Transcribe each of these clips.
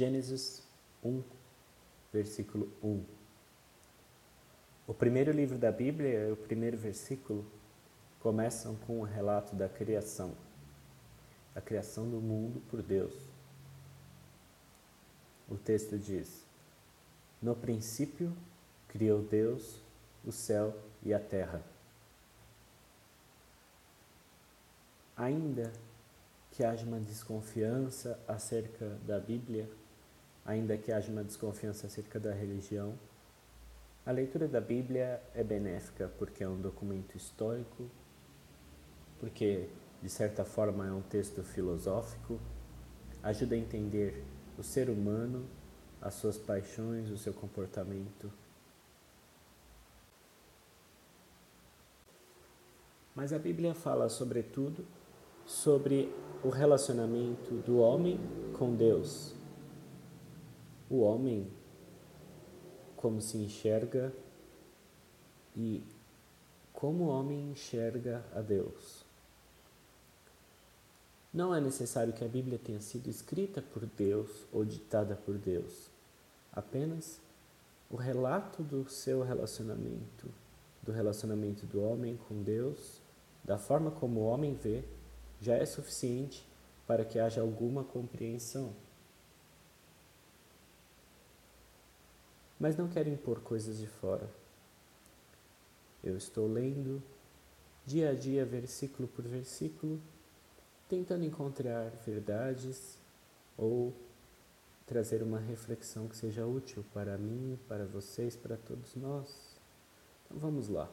Gênesis 1, versículo 1. O primeiro livro da Bíblia, o primeiro versículo, começam com o relato da criação, a criação do mundo por Deus. O texto diz: No princípio criou Deus o céu e a terra. Ainda que haja uma desconfiança acerca da Bíblia, ainda que haja uma desconfiança acerca da religião, a leitura da Bíblia é benéfica porque é um documento histórico, porque de certa forma é um texto filosófico, ajuda a entender o ser humano, as suas paixões, o seu comportamento. Mas a Bíblia fala, sobretudo, sobre o relacionamento do homem com Deus. O homem, como se enxerga e como o homem enxerga a Deus. Não é necessário que a Bíblia tenha sido escrita por Deus ou ditada por Deus. Apenas o relato do seu relacionamento, do relacionamento do homem com Deus, da forma como o homem vê, já é suficiente para que haja alguma compreensão. Mas não quero impor coisas de fora. Eu estou lendo dia a dia, versículo por versículo, tentando encontrar verdades ou trazer uma reflexão que seja útil para mim, para vocês, para todos nós. Então vamos lá.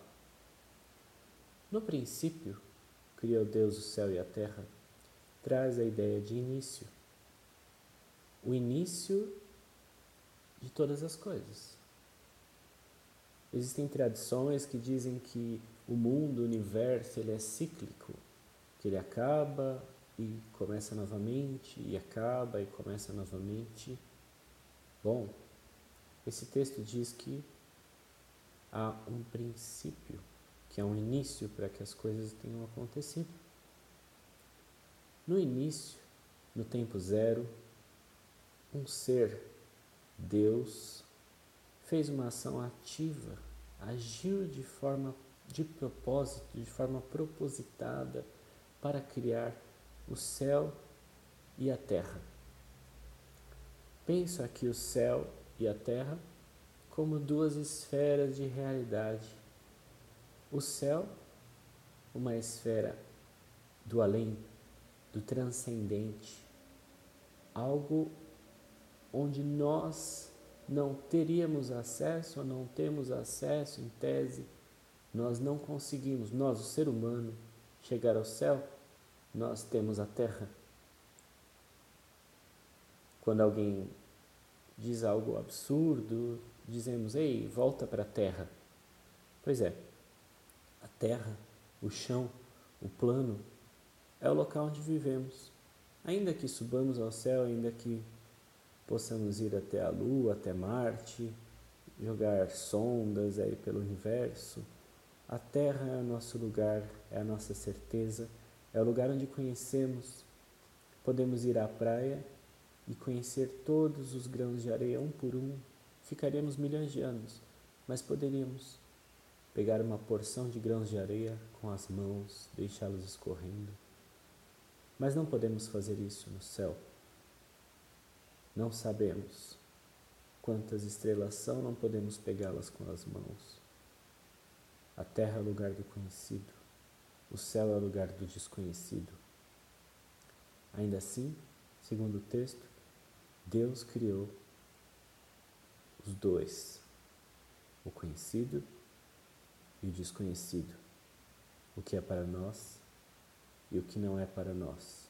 No princípio, criou Deus o céu e a terra, traz a ideia de início. O início de todas as coisas. Existem tradições que dizem que o mundo, o universo, ele é cíclico, que ele acaba e começa novamente, e acaba e começa novamente. Bom, esse texto diz que há um princípio que é um início para que as coisas tenham acontecido. No início, no tempo zero, um ser, Deus, fez uma ação ativa, agiu de forma de propósito, de forma propositada para criar o céu e a terra. Penso aqui o céu e a terra como duas esferas de realidade o céu, uma esfera do além, do transcendente, algo onde nós não teríamos acesso ou não temos acesso em tese, nós não conseguimos, nós, o ser humano, chegar ao céu, nós temos a terra. Quando alguém diz algo absurdo, dizemos, ei, volta para a terra. Pois é, a terra, o chão, o plano, é o local onde vivemos. Ainda que subamos ao céu, ainda que possamos ir até a Lua, até Marte, jogar sondas aí pelo universo, a Terra é o nosso lugar, é a nossa certeza, é o lugar onde conhecemos. Podemos ir à praia e conhecer todos os grãos de areia um por um. Ficaríamos milhões de anos, mas poderíamos pegar uma porção de grãos de areia com as mãos, deixá-los escorrendo. Mas não podemos fazer isso no céu. Não sabemos quantas estrelas são, não podemos pegá-las com as mãos. A terra é lugar do conhecido, o céu é lugar do desconhecido. Ainda assim, segundo o texto, Deus criou os dois, o conhecido e o desconhecido, o que é para nós e o que não é para nós.